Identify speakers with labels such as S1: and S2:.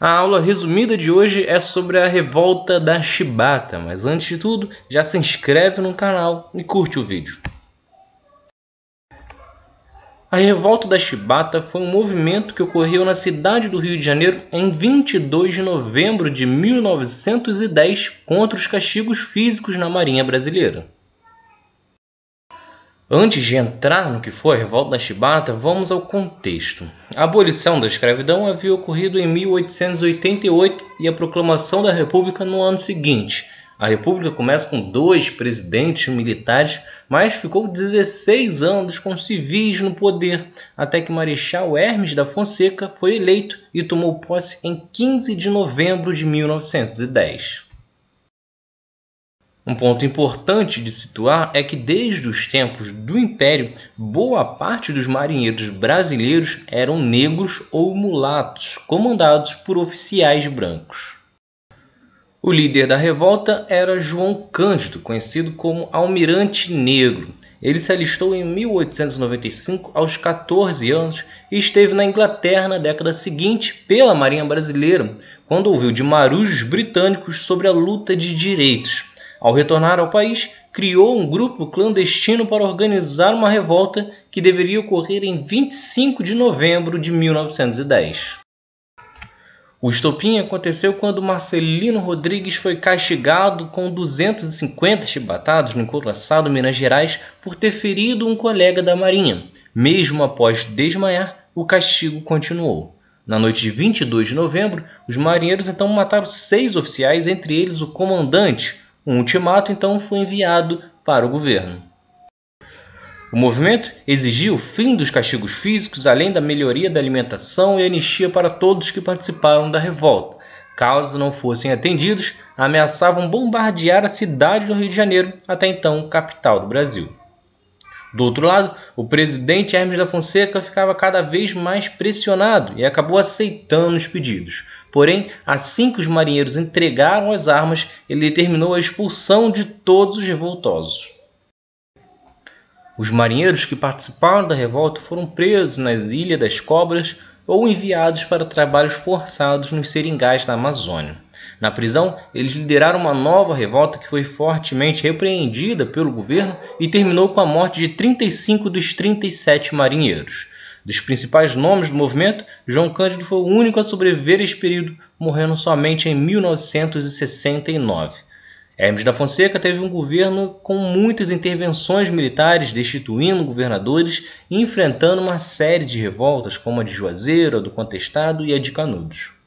S1: A aula resumida de hoje é sobre a revolta da Chibata, mas antes de tudo, já se inscreve no canal e curte o vídeo. A revolta da Chibata foi um movimento que ocorreu na cidade do Rio de Janeiro em 22 de novembro de 1910 contra os castigos físicos na Marinha Brasileira. Antes de entrar no que foi a revolta da Chibata, vamos ao contexto. A abolição da escravidão havia ocorrido em 1888 e a proclamação da República no ano seguinte. A República começa com dois presidentes militares, mas ficou 16 anos com civis no poder, até que Marechal Hermes da Fonseca foi eleito e tomou posse em 15 de novembro de 1910. Um ponto importante de situar é que desde os tempos do Império, boa parte dos marinheiros brasileiros eram negros ou mulatos, comandados por oficiais brancos. O líder da revolta era João Cândido, conhecido como Almirante Negro. Ele se alistou em 1895 aos 14 anos e esteve na Inglaterra na década seguinte pela Marinha Brasileira, quando ouviu de marujos britânicos sobre a luta de direitos. Ao retornar ao país, criou um grupo clandestino para organizar uma revolta que deveria ocorrer em 25 de novembro de 1910. O estopim aconteceu quando Marcelino Rodrigues foi castigado com 250 chibatados no encouraçado Minas Gerais por ter ferido um colega da Marinha. Mesmo após desmaiar, o castigo continuou. Na noite de 22 de novembro, os marinheiros então mataram seis oficiais, entre eles o comandante, um ultimato então foi enviado para o governo. O movimento exigia o fim dos castigos físicos, além da melhoria da alimentação e anistia para todos que participaram da revolta. Caso não fossem atendidos, ameaçavam bombardear a cidade do Rio de Janeiro, até então capital do Brasil. Do outro lado, o presidente Hermes da Fonseca ficava cada vez mais pressionado e acabou aceitando os pedidos. Porém, assim que os marinheiros entregaram as armas, ele determinou a expulsão de todos os revoltosos. Os marinheiros que participaram da revolta foram presos na Ilha das Cobras ou enviados para trabalhos forçados nos seringais da Amazônia. Na prisão, eles lideraram uma nova revolta que foi fortemente repreendida pelo governo e terminou com a morte de 35 dos 37 marinheiros. Dos principais nomes do movimento, João Cândido foi o único a sobreviver a esse período, morrendo somente em 1969. Hermes da Fonseca teve um governo com muitas intervenções militares, destituindo governadores e enfrentando uma série de revoltas, como a de Juazeiro, a do Contestado e a de Canudos.